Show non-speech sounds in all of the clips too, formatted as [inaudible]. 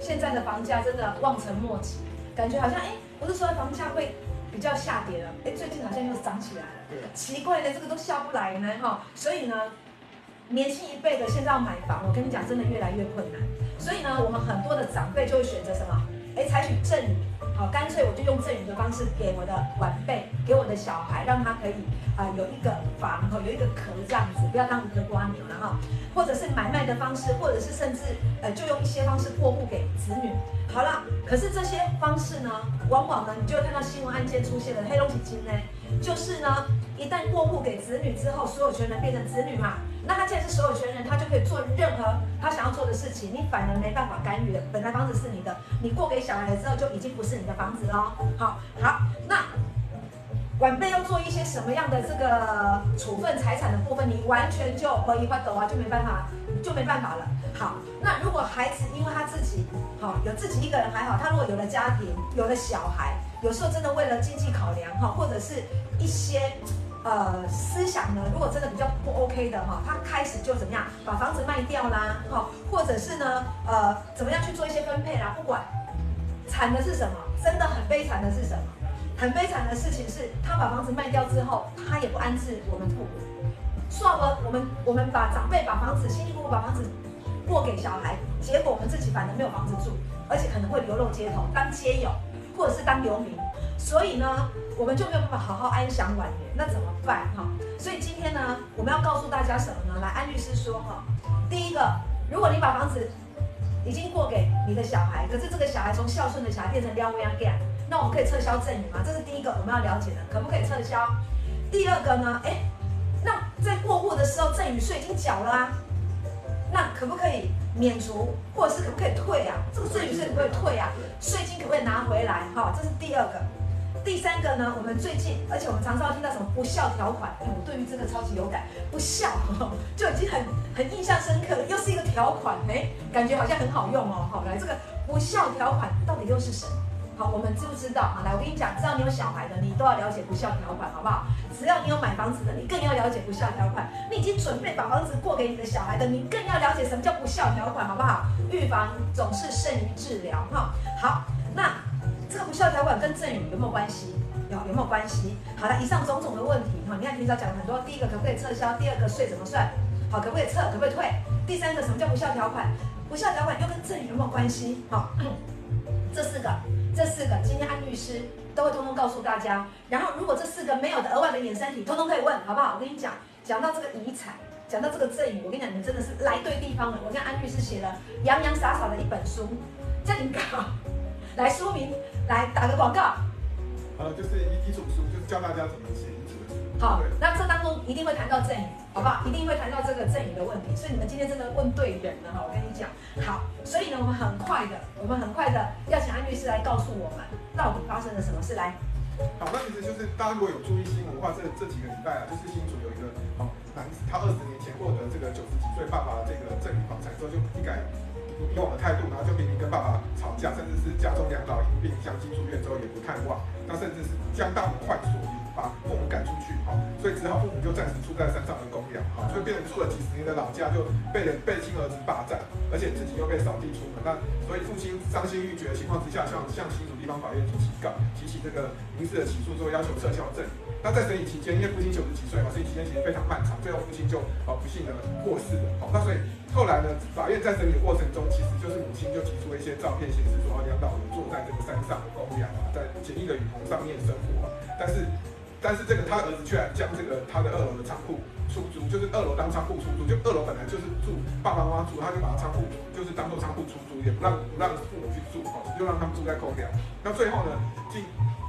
现在的房价真的望尘莫及，感觉好像哎，不是说房价会比较下跌了，哎，最近好像又涨起来了。对奇怪的，这个都下不来呢哈。所以呢，年轻一辈的现在要买房，我跟你讲，真的越来越困难。所以呢，我们很多的长辈就会选择什么？哎，采取赠与。好，干脆我就用赠与的方式给我的晚辈，给我的小孩，让他可以啊、有一个房哈，有一个壳这样子，不要当一个瓜牛了哈。或者是买卖的方式，或者是甚至呃就用一些方式过户给子女。好了，可是这些方式呢，往往呢你就会看到新闻案件出现了，黑龙江呢，就是呢一旦过户给子女之后，所有权人变成子女嘛。那他既然是所有权人，他就可以做任何他想要做的事情，你反而没办法干预的。本来房子是你的，你过给小孩了之后，就已经不是你的房子喽。好，好，那晚辈要做一些什么样的这个处分财产的部分，你完全就可以发抖啊，就没办法，就没办法了。好，那如果孩子因为他自己好有自己一个人还好，他如果有了家庭，有了小孩，有时候真的为了经济考量哈，或者是一些。呃，思想呢，如果真的比较不 OK 的哈，他开始就怎么样把房子卖掉啦，哈，或者是呢，呃，怎么样去做一些分配啦，不管，惨的是什么？真的很悲惨的是什么？很悲惨的事情是他把房子卖掉之后，他也不安置我们父母，算了，我们我们把长辈把房子辛辛苦苦把房子过给小孩，结果我们自己反而没有房子住，而且可能会流落街头当街友，或者是当流民，所以呢。我们就没有办法好好安享晚年，那怎么办哈？所以今天呢，我们要告诉大家什么呢？来，安律师说哈，第一个，如果你把房子已经过给你的小孩，可是这个小孩从孝顺的小孩变成撩妹啊 gay，那我们可以撤销赠与吗？这是第一个我们要了解的，可不可以撤销？第二个呢？哎，那在过户的时候赠与税已经缴了啊，那可不可以免除，或者是可不可以退啊？这个赠与税可不可以退啊？税金可不可以拿回来？哈，这是第二个。第三个呢，我们最近，而且我们常常听到什么不孝条款，我对于这个超级有感，不孝 [laughs] 就已经很很印象深刻了，又是一个条款，哎，感觉好像很好用哦。好，来这个不孝条款到底又是什么？好，我们知不知道？好，来我跟你讲，只要你有小孩的，你都要了解不孝条款，好不好？只要你有买房子的，你更要了解不孝条款。你已经准备把房子过给你的小孩的，你更要了解什么叫不孝条款，好不好？预防总是胜于治疗，哈。好，那。这个不孝条款跟赠与有没有关系？有，有没有关系？好了，以上种种的问题哈，你看平常讲了很多，第一个可不可以撤销？第二个税怎么算？好，可不可以撤？可不可以退？第三个什么叫不孝条款？不孝条款又跟赠与有没有关系？好，[clears throat] 这四个，这四个，今天安律师都会通通告诉大家。然后如果这四个没有的额外的衍生题，通通可以问，好不好？我跟你讲，讲到这个遗产，讲到这个赠与，我跟你讲，你们真的是来对地方了。我跟安律师写了洋洋洒洒的一本书，叫你搞来说明。来打个广告，呃，就是一一种书，就是教大家怎么写遗嘱的。好，那这当中一定会谈到赠与，好不好？一定会谈到这个赠与的问题，所以你们今天真的问对人了哈！我跟你讲，好，所以呢，我们很快的，我们很快的要请安律师来告诉我们到底发生了什么事来。好，那其实就是大家如果有注意新闻的话，这这几个礼拜啊，就是新竹有一个好男子，他二十年前获得这个九十几岁爸爸的这个赠与房产之后，就一改。以往的态度，然后就明明跟爸爸吵架，甚至是家中两老因病相继住院之后也不看望，那甚至是将大门换锁，把父母赶出去，哈，所以只好父母就暂时住在山上的公寮，哈，所以变成住了几十年的老家就被人被亲儿子霸占，而且自己又被扫地出门，那所以父亲伤心欲绝的情况之下，向向新竹地方法院提起告，提起这个民事的起诉，之后要求撤销赠与。那在审理期间，因为父亲九十几岁嘛，审理期间其实非常漫长，最后父亲就啊不幸的过世了，好，那所以。后来呢，法院在审理过程中，其实就是母亲就提出了一些照片，显示说，两老人坐在这个山上的公寮啊，在简易的雨棚上面生活。但是，但是这个他儿子却然将这个他的二楼的仓库出租，就是二楼当仓库出租，就二楼本来就是住爸爸妈妈住，他就把仓库就是当做仓库出租，也不让不让父母去住，哦，就让他们住在公寮。那最后呢，经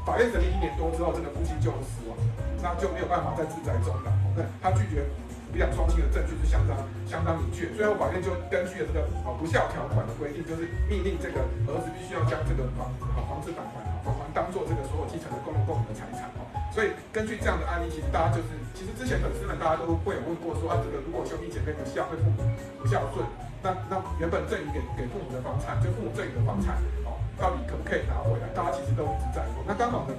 法院审理一年多之后，这个夫妻就死亡，那就没有办法再自在终老。那他拒绝。抚养双亲的证据是相当相当明确，最后法院就根据了这个啊不孝条款的规定，就是命令这个儿子必须要将这个房子房子返还啊，返还当做这个所有继承的共同共有的财产哦。所以根据这样的案例，其实大家就是其实之前粉丝们大家都会有问过说啊，这个如果兄弟姐妹不孝，对父母不孝顺，那那原本赠与给给父母的房产，就父母赠与的房产，到底可不可以拿回来？大家其实都一直在问。那刚好呢，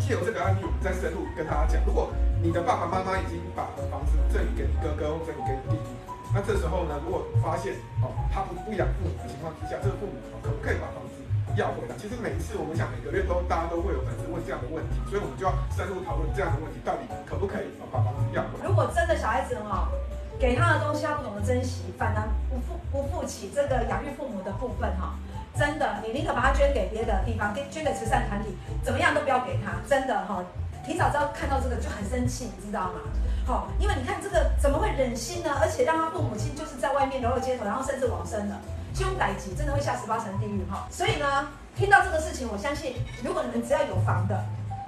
借由这个案例，我们再深入跟大家讲，如果。你的爸爸妈妈已经把房子赠与给你哥哥或赠与给你弟弟，那这时候呢，如果发现哦他不不养父母的情况之下，这个父母可不可以把房子要回来。其实每一次我们想每个月都大家都会有粉丝问这样的问题，所以我们就要深入讨论这样的问题到底可不可以把房子要回来。如果真的小孩子哈，给他的东西他不懂得珍惜，反而不负不负起这个养育父母的部分哈，真的你宁可把它捐给别的地方，给捐给慈善团体，怎么样都不要给他，真的哈。提早知道看到这个就很生气，你知道吗？好，因为你看这个怎么会忍心呢？而且让他父母亲就是在外面流落街头，然后甚至往生了，凶歹极，真的会下十八层地狱哈。所以呢，听到这个事情，我相信如果你们只要有房的，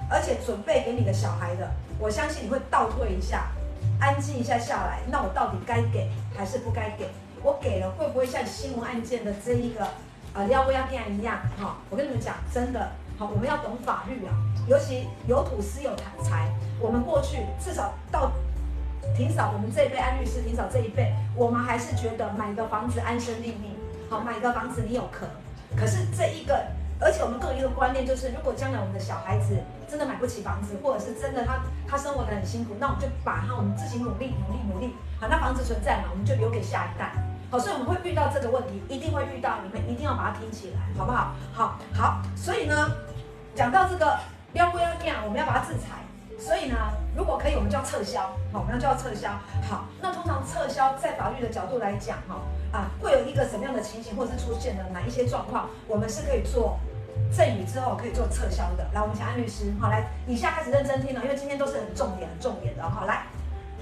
而且准备给你的小孩的，我相信你会倒退一下，安静一下下来。那我到底该给还是不该给？我给了会不会像新闻案件的这一个呃廖威亚片一样？哈，我跟你们讲，真的好。我们要懂法律啊，尤其有土司有财。我们过去至少到霆嫂，我们这一辈安律师，霆嫂这一辈，我们还是觉得买个房子安身立命。好，买个房子你有壳。可是这一个，而且我们更有一个观念，就是如果将来我们的小孩子真的买不起房子，或者是真的他他生活得很辛苦，那我们就把他我们自己努力努力努力，好，那房子存在嘛，我们就留给下一代。好，所以我们会遇到这个问题，一定会遇到，你们一定要把它听起来，好不好？好，好，所以呢。讲到这个撩归要念，我们要把它制裁。所以呢，如果可以，我们就要撤销。好，我们要就要撤销。好，那通常撤销在法律的角度来讲，哈啊，会有一个什么样的情形，或者是出现了哪一些状况，我们是可以做赠与之后可以做撤销的。来，我们请安律师，好，来，以下开始认真听了，因为今天都是很重点、很重点的。好，来。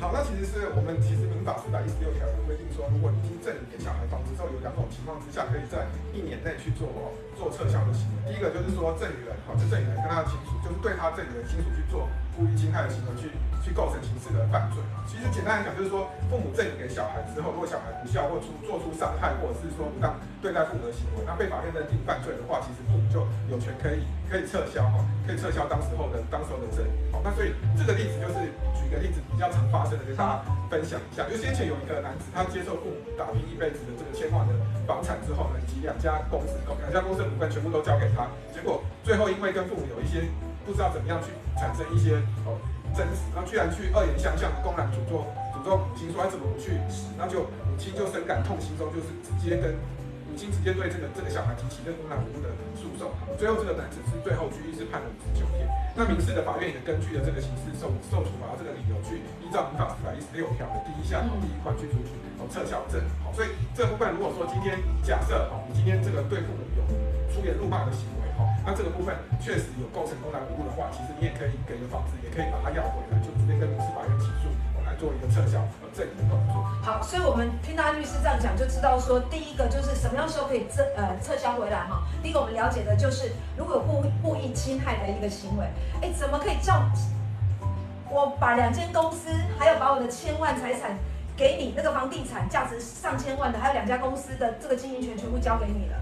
好，那其实是我们其实民法四百一十六条规定说，如果你经赠与给小孩房子之后，有两种情况之下，可以在一年内去做做撤销的行为。第一个就是说赠与人，好，就赠与人跟他的亲属，就是对他赠与人亲属去做故意侵害的行为，去去构成刑事的犯罪。其实简单来讲，就是说父母赠与给小孩之后，如果小孩不孝或出做出伤害，或者是说不当对待父母的行为，那被法院认定犯罪的话，其实父母就有权可以可以撤销哈，可以撤销当时候的当时候的赠与。好，那所以这个例子就是举一个例子比较常发生的，跟大家分享一下。就先前有一个男子，他接受父母打拼一辈子的这个千万的房产之后呢，以及两家公司，两家公司的股份全部都交给他，结果最后因为跟父母有一些不知道怎么样去产生一些哦。争执，然后居然去恶言相向的，公然诅咒诅咒母亲，说他怎么不去死，那就母亲就深感痛心中，就是直接跟母亲直接对这个这个小孩提起这公然侮辱的诉讼。最后这个男子是最后拘役是判了五十九天。那民事的法院也根据了这个刑事受受处罚这个理由，去依照民法四百一十六条的第一项第一款去处理哦撤销证。好，所以这部分如果说今天假设哦，你今天这个对父母有出言辱骂的行为。那这个部分确实有构成公然侮辱的话，其实你也可以给个房子，也可以把它要回来，就直接跟民事法院起诉，做一个撤销和证明的动作。好，所以我们听到律师这样讲，就知道说，第一个就是什么样时候可以撤呃撤销回来哈。第一个我们了解的就是，如果有故故意侵害的一个行为，哎，怎么可以叫我把两间公司，还有把我的千万财产给你，那个房地产价值上千万的，还有两家公司的这个经营权全部交给你了？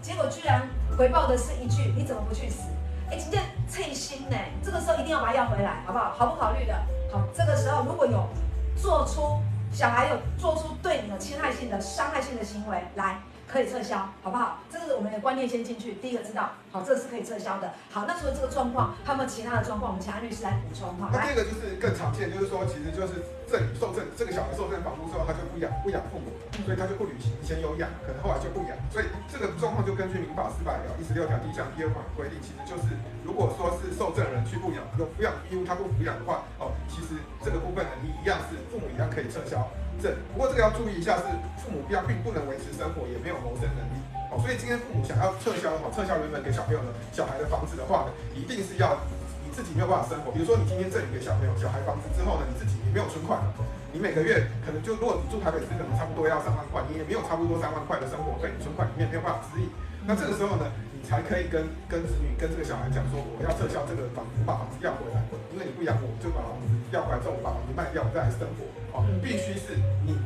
结果居然回报的是一句：“你怎么不去死？”哎，今天脆心呢，这个时候一定要把它要回来，好不好？毫不考虑的。好，这个时候如果有做出小孩有做出对你有侵害性的、伤害性的行为来。可以撤销，好不好？这是我们的观念先进去。第一个知道，好，这是可以撤销的。好，那除了这个状况，还有没有其他的状况？我们请安律师来补充哈。那第二个就是更常见，就是说，其实就是赠与受赠，这个小孩受赠房屋之后，他就不养不养父母，所以他就不履行。以前有养，可能后来就不养。所以这个状况就根据民法四百条一十六条第一项第二款规定，其实就是如果说是受赠人去不养，有抚养义务他不抚养的话，实这个部分呢，你一样是父母一样可以撤销。不过这个要注意一下，是父母要并不能维持生活，也没有谋生能力，哦，所以今天父母想要撤销，哦，撤销原本给小朋友的小孩的房子的话呢，一定是要你自己没有办法生活。比如说你今天赠予给小朋友小孩房子之后呢，你自己也没有存款了，你每个月可能就如果你住台北市，可能差不多要三万块，你也没有差不多三万块的生活费，你存款里面没有办法支应，那这个时候呢，你才可以跟跟子女跟这个小孩讲说，我要撤销这个房子，把房子要回来，因为你不养我，我就把房子要回来之后，我把房子卖掉，我再来生活。哦，必须是你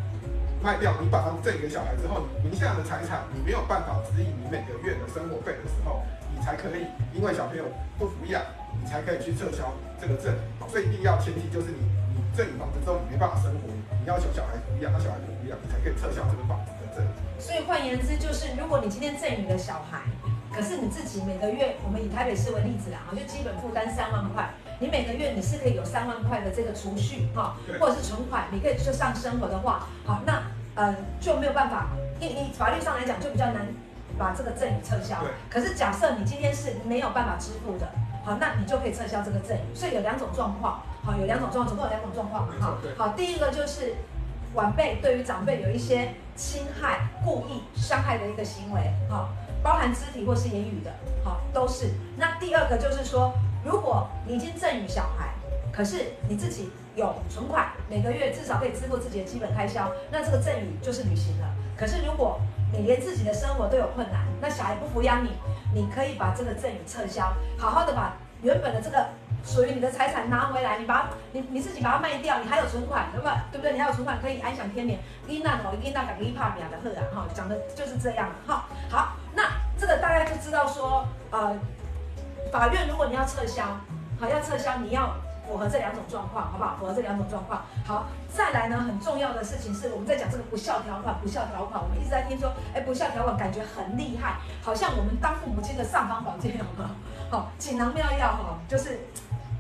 卖掉，你把房子赠给小孩之后，你名下的财产你没有办法支应你每个月的生活费的时候，你才可以，因为小朋友不抚养，你才可以去撤销这个证。所以一定要前提就是你你赠与房子之后你没办法生活，你要求小孩抚养，那小孩不抚养，你才可以撤销这个房子的证。所以换言之，就是如果你今天赠与了小孩，可是你自己每个月，我们以台北市为例子啦，就基本负担三万块。你每个月你是可以有三万块的这个储蓄哈，或者是存款，你可以就上生活的话，好，那呃就没有办法，你你法律上来讲就比较难把这个赠与撤销。对。可是假设你今天是没有办法支付的，好，那你就可以撤销这个赠与。所以有两种状况，好，有两种状况，总共有两种状况嘛，哈。好，第一个就是晚辈对于长辈有一些侵害、故意伤害的一个行为，好，包含肢体或是言语的，好，都是。那第二个就是说，如果你已经赠与小孩，可是你自己有存款，每个月至少可以支付自己的基本开销，那这个赠与就是履行了。可是如果你连自己的生活都有困难，那小孩不抚养你，你可以把这个赠与撤销，好好的把原本的这个属于你的财产拿回来，你把你你自己把它卖掉，你还有存款，对不对？对不对？你还有存款可以安享天年。伊那哦，伊那个伊帕米亚的赫啊，哈，讲的就是这样，哈。好，那这个大家就知道说，呃，法院如果你要撤销，好，要撤销，你要。符合这两种状况，好不好？符合这两种状况。好，再来呢，很重要的事情是，我们在讲这个不孝条款，不孝条款，我们一直在听说，哎，不孝条款感觉很厉害，好像我们当父母亲的上方宝剑好不好？好，锦囊妙药哈，就是。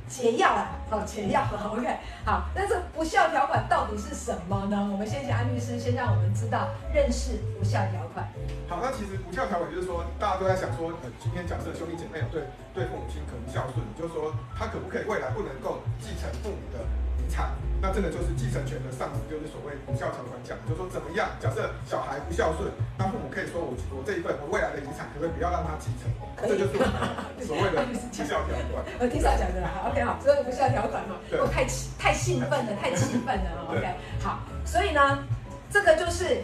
解药啊，好解药，OK，好，那这不孝条款到底是什么呢？我们先请安律师先让我们知道认识不孝条款。好，那其实不孝条款就是说，大家都在想说，呃，今天假设兄弟姐妹有对对父母亲可不孝顺，就是说他可不可以未来不能够继承父母的遗产？那这个就是继承权的丧失，就是所谓不孝条款讲，就是说怎么样？假设小孩不孝顺，那父母可以说我我这一份我未来的遗产可不可以不要让他继承？这就是 [laughs] 所谓的不孝条款。[laughs] 我听少讲的啦，OK 好，所以不孝条款嘛，我太太兴奋了，太气愤了，[laughs] OK 好，所以呢，这个就是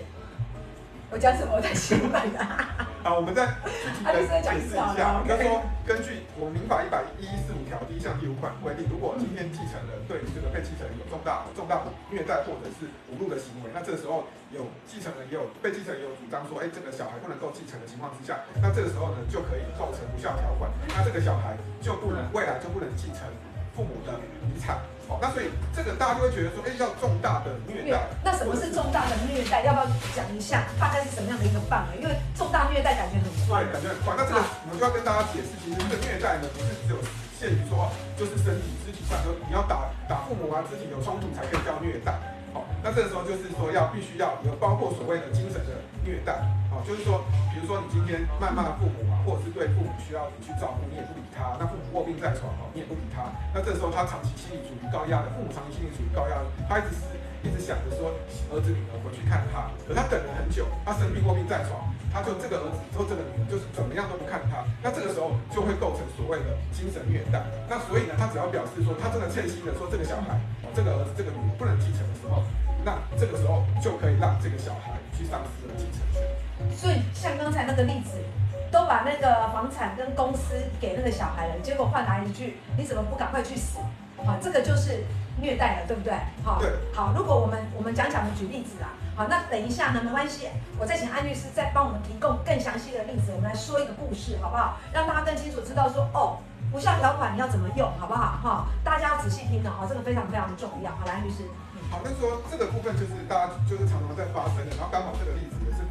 我讲什么我太兴奋了。好，我们再具体的解释一下。他说，根据我们民法一百一十五条第一项第五款规定，如果今天继承人对这个被继承人有重大重大虐待或者是侮辱的行为，那这个时候有继承人也有被继承人也有主张说，哎，这个小孩不能够继承的情况之下，那这个时候呢就可以构成无效条款，那这个小孩就不能未来就不能继承父母的遗产。好，那所以这个大家就会觉得说，哎，叫重大的虐待。那什么是重大的虐待？要不要讲一下？大概是什么样的一个范围？因为重大虐待感觉很怪，感觉很怪。那这个我们就要跟大家解释，其实这个虐待呢，不是只有限于说，就是身体、肢体上，说你要打打父母啊，肢体有冲突才可以叫虐待。好，那这个时候就是说要必须要有包括所谓的精神的虐待。好，就是说，比如说你今天谩骂父母啊，或者是对父母需要你去照顾，你也不理他，那父母卧病在床哦，你也不理他，那这时候他长期心理处于高压的，父母长期心理处于高压，他一直是。一直想着说儿子女儿回去看他，可他等了很久，他生病卧病在床，他就这个儿子之后这个女儿就是怎么样都不看他，那这个时候就会构成所谓的精神虐待。那所以呢，他只要表示说他真的切心的说这个小孩，这个儿子这个女儿不能继承的时候，那这个时候就可以让这个小孩去丧失了继承。所以像刚才那个例子，都把那个房产跟公司给那个小孩了，结果换来一句你怎么不赶快去死？好，这个就是。虐待了，对不对？好，对，好。如果我们我们讲讲的举例子啊，好，那等一下呢，没关系，我再请安律师再帮我们提供更详细的例子，我们来说一个故事，好不好？让大家更清楚知道说，哦，无效条款你要怎么用，好不好？哈，大家要仔细听哦，这个非常非常的重要。好，来，安律师。好，那说这个部分就是大家就是常常在发生的，然后刚好这个例子也是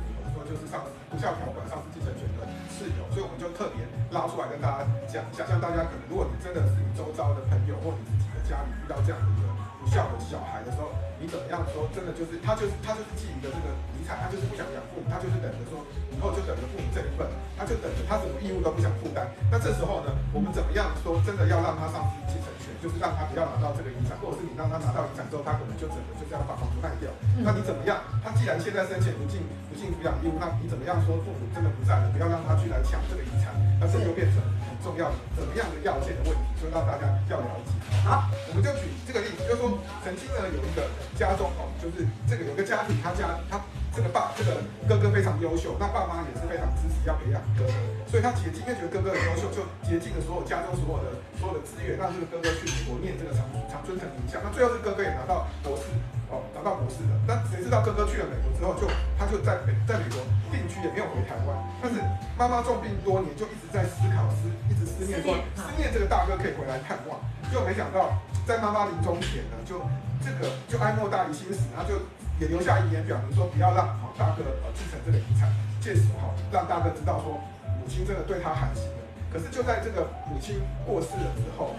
就是上无效条款上市继承权的事由，所以我们就特别拉出来跟大家讲一下，像大家可能如果你真的是你周遭的朋友或你自己的家里遇到这样的一个。不孝的小孩的时候，你怎么样说？真的就是他就是他就是觊觎的这个遗产，他就是不想养父母，他就是等着说以后就等着父母这一份，他就等着他什么义务都不想负担。那这时候呢，我们怎么样说？真的要让他丧失继承权，就是让他不要拿到这个遗产，或者是你让他拿到遗产之后，他可能就整个就这样把房子卖掉。那你怎么样？他既然现在生前不尽不尽抚养义务，那你怎么样说？父母真的不在了，不要让他去来抢这个遗产，那这就变成重要的怎么样的要件的问题，所以让大家要了解。好，我们就举这个例子，就是说，曾经呢有一个家中哦，就是这个有个家庭，他家他这个爸这个哥哥非常优秀，那爸妈也是非常支持要培养哥哥，所以他竭尽，因为觉得哥哥很优秀，就竭尽了所有家中所有的所有的资源，让这个哥哥去美国念这个长长春藤名校。那最后是哥哥也拿到博士哦，拿到博士的。那谁知道哥哥去了美国之后就，就他就在美在美国定居，也没有回台湾。但是妈妈重病多年，就一直在思考思，一直思念说思念这个大哥可以回来探望。就没想到，在妈妈临终前呢，就这个就哀莫大于心死，然后就也留下遗言，表明说不要让哈大哥呃继承这个遗产，届时哈让大哥知道说母亲真的对他寒心了。可是就在这个母亲过世了之后，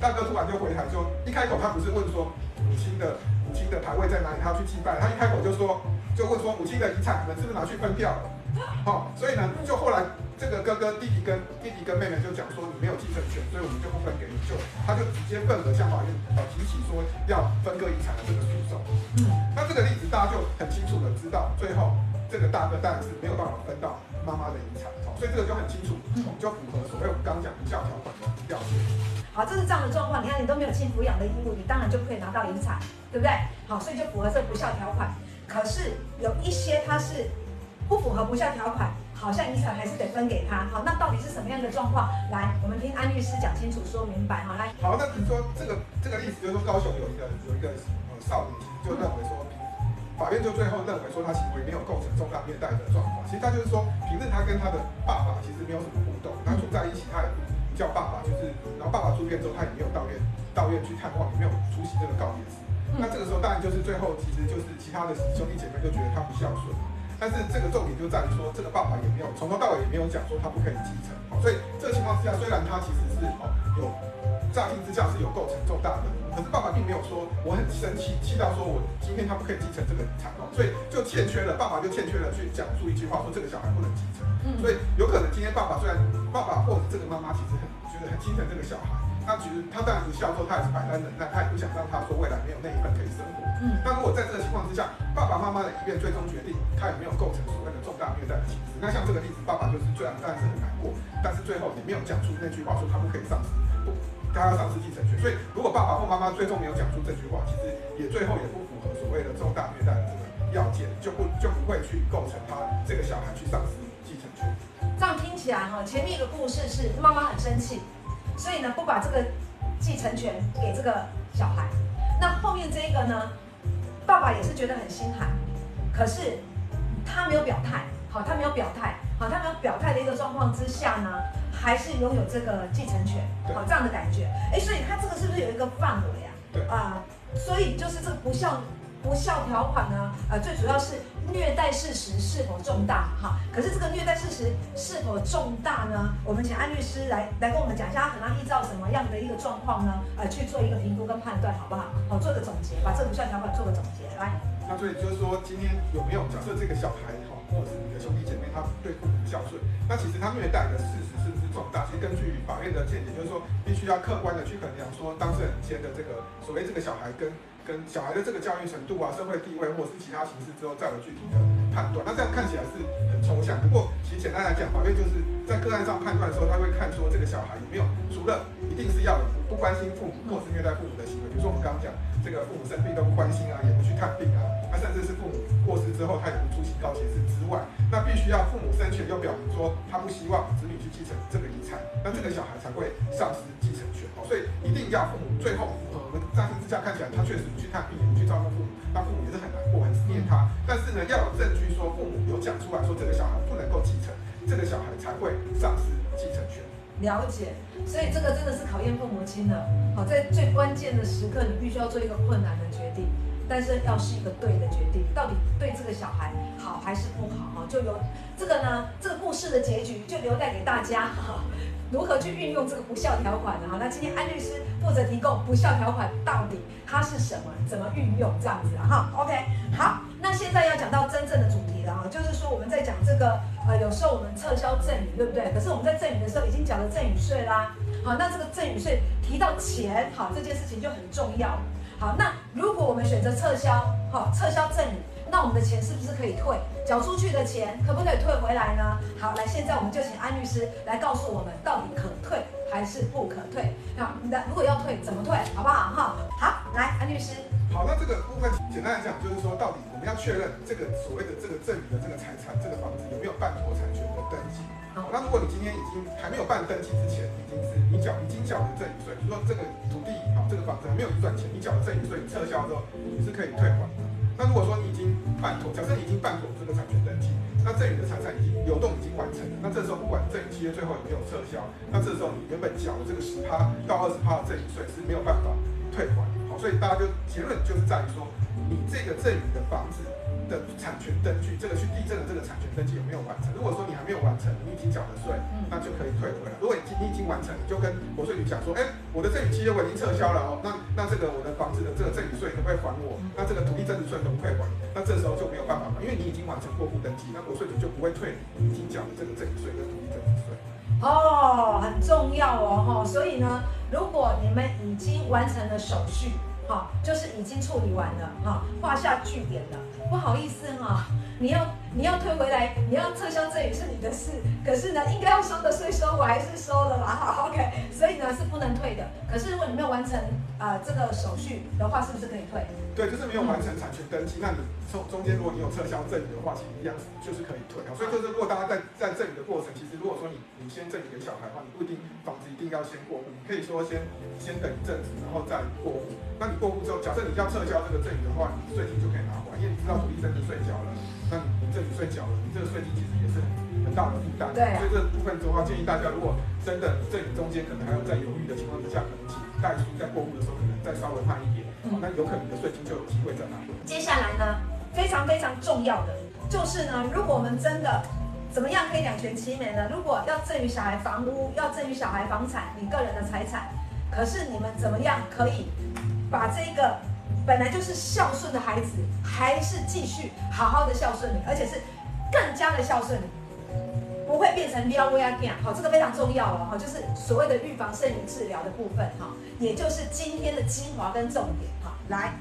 大哥突然就回台，说一开口他不是问说母亲的母亲的牌位在哪里，他要去祭拜，他一开口就说就问说母亲的遗产你们是不是拿去分掉了？[laughs] 好，所以呢，就后来这个哥哥弟弟跟弟弟跟妹妹就讲说，你没有继承权，所以我们就不分给你，就他就直接份额向法院呃提起说要分割遗产的这个诉讼。嗯，那这个例子大家就很清楚的知道，最后这个大哥当然是没有办法分到妈妈的遗产，好所以这个就很清楚，就符合所谓我们刚刚讲无效条款的要件。好，这是这样的状况，你看你都没有尽抚养的义务，你当然就不可以拿到遗产，对不对？好，所以就符合这个不孝条款。可是有一些他是不符合不孝条款，好像遗产还是得分给他。好，那到底是什么样的状况？来，我们听安律师讲清楚、说明白。好，来。好，那比如说这个这个例子，就是说高雄有一个有一个呃少年，其实就认为说，法院就最后认为说他行为没有构成重大虐待的状况。其实他就是说，平日他跟他的爸爸其实没有什么互动，他住在一起，他也不叫爸爸，就是然后爸爸住院之后，他也没有到院到院去探望，也没有出席这个告别式。那这个时候当然就是最后，其实就是其他的兄弟姐妹就觉得他不孝顺，但是这个重点就在于说，这个爸爸也没有从头到尾也没有讲说他不可以继承，所以这个情况之下，虽然他其实是哦有乍听之下是有构成重大的，可是爸爸并没有说我很生气，气到说我今天他不可以继承这个遗产哦，所以就欠缺了，爸爸就欠缺了去讲述一句话说这个小孩不能继承，所以有可能今天爸爸虽然爸爸或者这个妈妈其实很觉得很心疼这个小孩。他其实他当然是孝顺，他也是摆烂忍耐，他也不想让他说未来没有那一份可以生活。嗯，那如果在这个情况之下，爸爸妈妈的意愿最终决定他有没有构成所谓的重大虐待的情节，那像这个例子，爸爸就是虽然当然是很难过，但是最后也没有讲出那句话说他不可以丧失，不，他要丧失继承权。所以如果爸爸或妈妈最终没有讲出这句话，其实也最后也不符合所谓的重大虐待的这个要件，就不就不会去构成他这个小孩去丧失继承权。这样听起来哈，前面一个故事是妈妈很生气。所以呢，不把这个继承权给这个小孩，那后面这个呢，爸爸也是觉得很心寒，可是他没有表态，好，他没有表态，好，他没有表态。的一个状况之下呢，还是拥有这个继承权，好，这样的感觉，哎，所以他这个是不是有一个范围啊？对。啊，所以就是这个不孝不孝条款呢，呃，最主要是。虐待事实是否重大？哈，可是这个虐待事实是否重大呢？我们请安律师来来跟我们讲一下，他可能依照什么样的一个状况呢？呃，去做一个评估跟判断，好不好？好，做个总结，把这不孝条款做个总结。来，那所以就是说，今天有没有假设这个小孩哈，或者是你的兄弟姐妹，他对父母不孝顺，那其实他虐待的事实是不是重大？其实根据法院的见解，就是说必须要客观的去衡量，说当事人间的这个所谓这个小孩跟。跟小孩的这个教育程度啊、社会地位或者是其他形式之后，再有具体的判断。那这样看起来是很抽象，不过其实简单来讲，法院就是在个案上判断的时候，他会看说这个小孩有没有除了一定是要有不关心父母或是虐待父母的行为，比如说我们刚刚讲这个父母生病都不关心啊，也不去看病啊，那甚至是父母过世之后他也不出席告别式之外，那必须要父母生前又表明说他不希望子女去继承这个遗产，那这个小孩才会丧失继承权哦。所以一定要父母最后。我们乍听之下看起来，他确实不去看病，也不去照顾父母，那父母也是很难过、很思念他。但是呢，要有证据说父母有讲出来说这个小孩不能够继承，这个小孩才会丧失继承权。了解，所以这个真的是考验父母亲的。好，在最关键的时刻，你必须要做一个困难的决定，但是要是一个对的决定，到底对这个小孩好还是不好？哈，就由这个呢，这个故事的结局就留待给大家。哈。[laughs] 如何去运用这个不孝条款呢？哈，那今天安律师负责提供不孝条款到底它是什么，怎么运用这样子啊？哈，OK，好，那现在要讲到真正的主题了啊，就是说我们在讲这个呃，有时候我们撤销赠与，对不对？可是我们在赠与的时候已经缴了赠与税啦，好，那这个赠与税提到钱，好，这件事情就很重要。好，那如果我们选择撤销，好，撤销赠与。那我们的钱是不是可以退？缴出去的钱可不可以退回来呢？好，来，现在我们就请安律师来告诉我们，到底可退还是不可退？那你的如果要退，怎么退？好不好？哈，好，来，安律师。好，那这个部分简单来讲，就是说，到底我们要确认这个所谓的这个赠与的这个财产，这个房子有没有办妥产权的登记？好，那如果你今天已经还没有办登记之前，已经是你缴已经缴了赠与税，比如说这个土地好，这个房子还没有移转前，你缴了赠与税，你撤销之后，你是可以退还的。那如果说你已经办妥，假设你已经办妥这个产权登记，那赠与的财产已经流动已经完成了，那这时候不管赠与契约最后有没有撤销，那这时候你原本缴的这个十趴到二十趴的赠与税是没有办法退还。好，所以大家就结论就是在于说，你这个赠与的房子的产权登记，这个去地震的这个产权登记有没有完成？如果说你还没有完成，你已经缴了税，那就可以退回来。如果你你已经完成，你就跟国税局讲说，哎，我的赠与契约我已经撤销了哦，那那这个我的房子的这个赠与税可不可以还我？那这个土地增值税可不可以还？那这时候就没有办法了，因为你已经完成过户登记，那国税局就不会退你已经缴的这个赠与税跟土地增值税。哦，很重要哦，哈，所以呢，如果你们已经完成了手续。好，就是已经处理完了，哈，画下句点了。不好意思哈，你要你要退回来，你要撤销赠与是你的事，可是呢，应该要收的税收我还是收了啦。哈，OK，所以呢是不能退的。可是如果你没有完成啊、这个手续的话，是不是可以退？对，就是没有完成产权登记，那你中中间如果你有撤销赠与的话，其实一样就是可以退啊。所以就是如果大家在在赠与的过程，其实如果说你你先赠与给小孩的话，你不一定房子一定要先过户，你可以说先先等一阵子，然后再过户。那你过户之后，假设你要撤销这个赠与的话，你税金就可以拿回来，因为你知道土地增值税缴了，那你你赠与税缴了，你这个税金其实也是很很大的负担。对。所以这个部分的话，建议大家如果真的赠与中间可能还要在犹豫的情况之下，可能请代书在过户的时候可能再稍微慢一点，那有可能你的税金就有机会在拿回。接下来呢，非常非常重要的就是呢，如果我们真的怎么样可以两全其美呢？如果要赠与小孩房屋，要赠与小孩房产，你个人的财产，可是你们怎么样可以？把这个本来就是孝顺的孩子，还是继续好好的孝顺你，而且是更加的孝顺你，不会变成撩威啊这样。好，这个非常重要哦，哈，就是所谓的预防胜于治疗的部分，哈，也就是今天的精华跟重点，哈。来，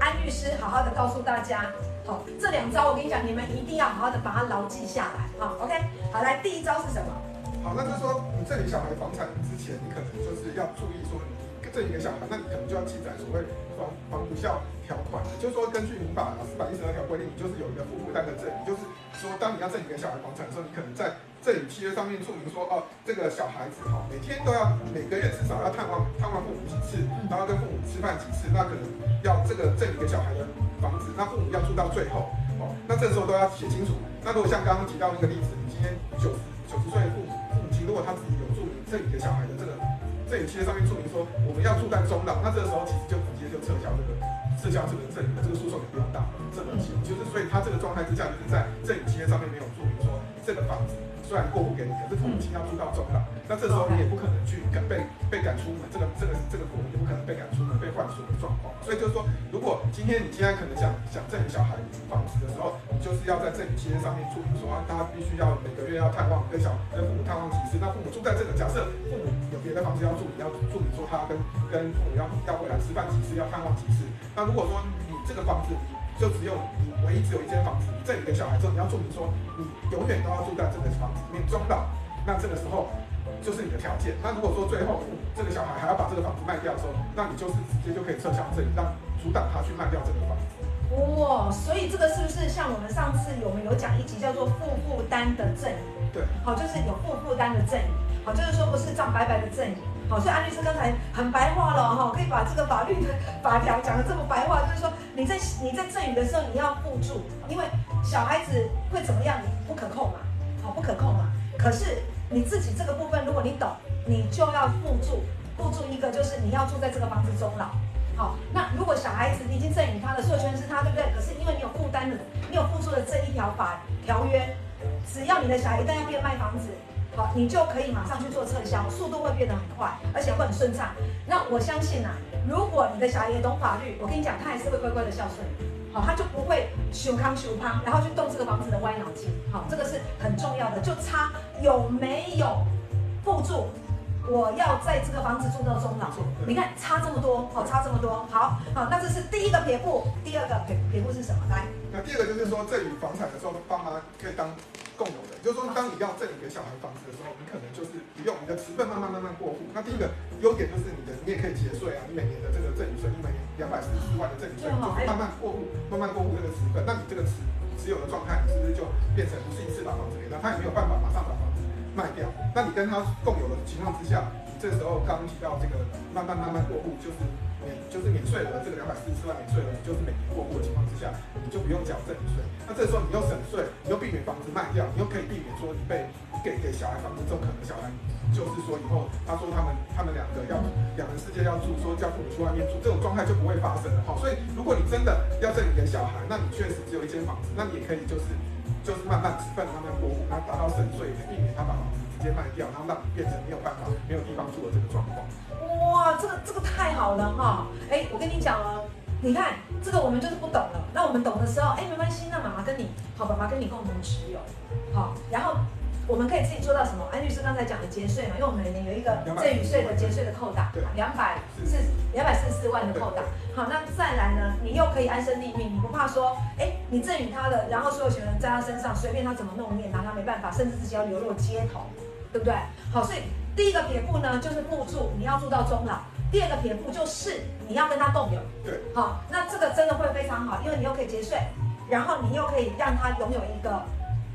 安律师好好的告诉大家，好，这两招我跟你讲，你们一定要好好的把它牢记下来，好，OK，好，来，第一招是什么？好，那就是说你赠与小孩房产之前，你可能就是要注意说。赠予给小孩，那你可能就要记载所谓防防不孝条款，就是说根据民法四百一十二条规定，你就是有一个负负担的赠与，就是说当你要赠予给小孩房产的时候，你可能在赠与契约上面注明说，哦，这个小孩子哈，每天都要每个月至少要探望探望父母几次，然后跟父母吃饭几次，那可能要这个赠予给小孩的房子，那父母要住到最后，哦，那这时候都要写清楚。那如果像刚刚提到那个例子，你今天九十九十岁的父母父母亲，如果他自己有住赠予给小孩的这个。赠与契约上面注明说我们要住在中岛，那这个时候其实就直接就撤销这个撤销这个赠与，这个诉讼也不用打这个钱，就是所以他这个状态之下，就是在赠与契约上面没有注明说这个房子虽然过户给你，可是父母亲要住到终老，那这时候你也不可能去赶被被赶出门，这个这个这个父母也不可能被赶出门被换锁的状况。所以就是说，如果今天你现在可能想想赠与小孩房子的时候，你就是要在赠与契约上面注明说啊，他必须要每个月要探望跟小跟父母探望几次，那父母住在这个假设父母有。别的房子要住，你要注明说他跟跟父母要要回来吃饭几次，要探望几次。那如果说你这个房子就只有你唯一只有一间房子，你赠与给小孩之后，你要注明说你永远都要住在这个房子里面装到。那这个时候就是你的条件。那如果说最后这个小孩还要把这个房子卖掉的时候，那你就是直接就可以撤销赠与，让阻挡他去卖掉这个房子。哇，所以这个是不是像我们上次我们有讲一集叫做负负担的赠与？对，好，就是有负负担的赠与。好，就是说不是这样白白的赠与，好，所以安律师刚才很白话了哈，可以把这个法律的法条讲得这么白话，就是说你在你在赠与的时候你要付出，因为小孩子会怎么样，你不可控嘛，好，不可控嘛。可是你自己这个部分，如果你懂，你就要付出，付出一个就是你要住在这个房子终老，好，那如果小孩子你已经赠与他的授权是他，对不对？可是因为你有负担的，你有付出的这一条法条约，只要你的小孩一旦要变卖房子。好，你就可以马上去做撤销，速度会变得很快，而且会很顺畅。那我相信啊，如果你的小孩懂法律，我跟你讲，他还是会乖乖的孝顺。好，他就不会修康修胖，然后去动这个房子的歪脑筋。好，这个是很重要的，就差有没有付住，我要在这个房子住到终老。你看差这么多，好，差这么多。好，好，那这是第一个撇步，第二个撇撇步是什么？来，那第二个就是说，赠与房产的时候，爸妈可以当。共有的，就是说，当你要赠你给小孩房子的时候，你可能就是不用你的持份慢慢慢慢过户。那第一个优点就是你的，你也可以节税啊，你每年的这个赠与税，你每年两百四十四万的赠与税，就是慢慢过户，慢慢过户这个持份。那你这个持持有的状态，你是不是就变成不是一次把房子给他，他也没有办法马上把房子卖掉？那你跟他共有的情况之下，你这时候刚刚提到这个慢慢慢慢过户，就是免就是免税额这个两百四十万免税额，你就是每年过户的情况之下，你就不用缴赠与税。那这时候你又省税，你又避免房子卖掉，你又可以避免说你被给给小孩房子，这种可能小孩就是说以后他说他们他们两个要两人世界要住，说叫父母去外面住，这种状态就不会发生了。好，所以如果你真的要赠与给小孩，那你确实只有一间房子，那你也可以就是就是慢慢分慢慢过户，然后达到省税，避免他把房子直接卖掉，然后让你变成没有办法没有地方住的这个状况。哇，这个这个太好了哈！哎，我跟你讲哦，你看这个我们就是不懂了。那我们懂的时候，哎，没关系，那妈妈跟你好，爸爸跟你共同持有，好，然后我们可以自己做到什么？安律师刚才讲的节税嘛，因为我们每年有一个赠与税的节税的扣打，两百四两百四十四万的扣打。好，那再来呢，你又可以安身立命，你不怕说，哎，你赠与他的，然后所有权人在他身上，随便他怎么弄，你也拿他没办法，甚至自己要流落街头，对不对？好，所以。第一个撇步呢，就是互助，你要住到终老；第二个撇步就是你要跟他共有。对，好，那这个真的会非常好，因为你又可以节税，然后你又可以让他拥有一个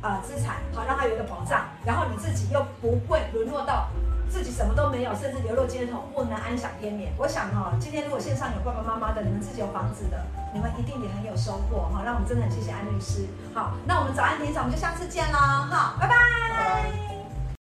呃资产，好，让他有一个保障，然后你自己又不会沦落到自己什么都没有，甚至流落街头，不能安享天年。我想哈，今天如果线上有爸爸妈妈的，你们自己有房子的，你们一定也很有收获哈。那我们真的很谢谢安律师，好，那我们早安庭长，我们就下次见喽，好，拜拜。拜拜。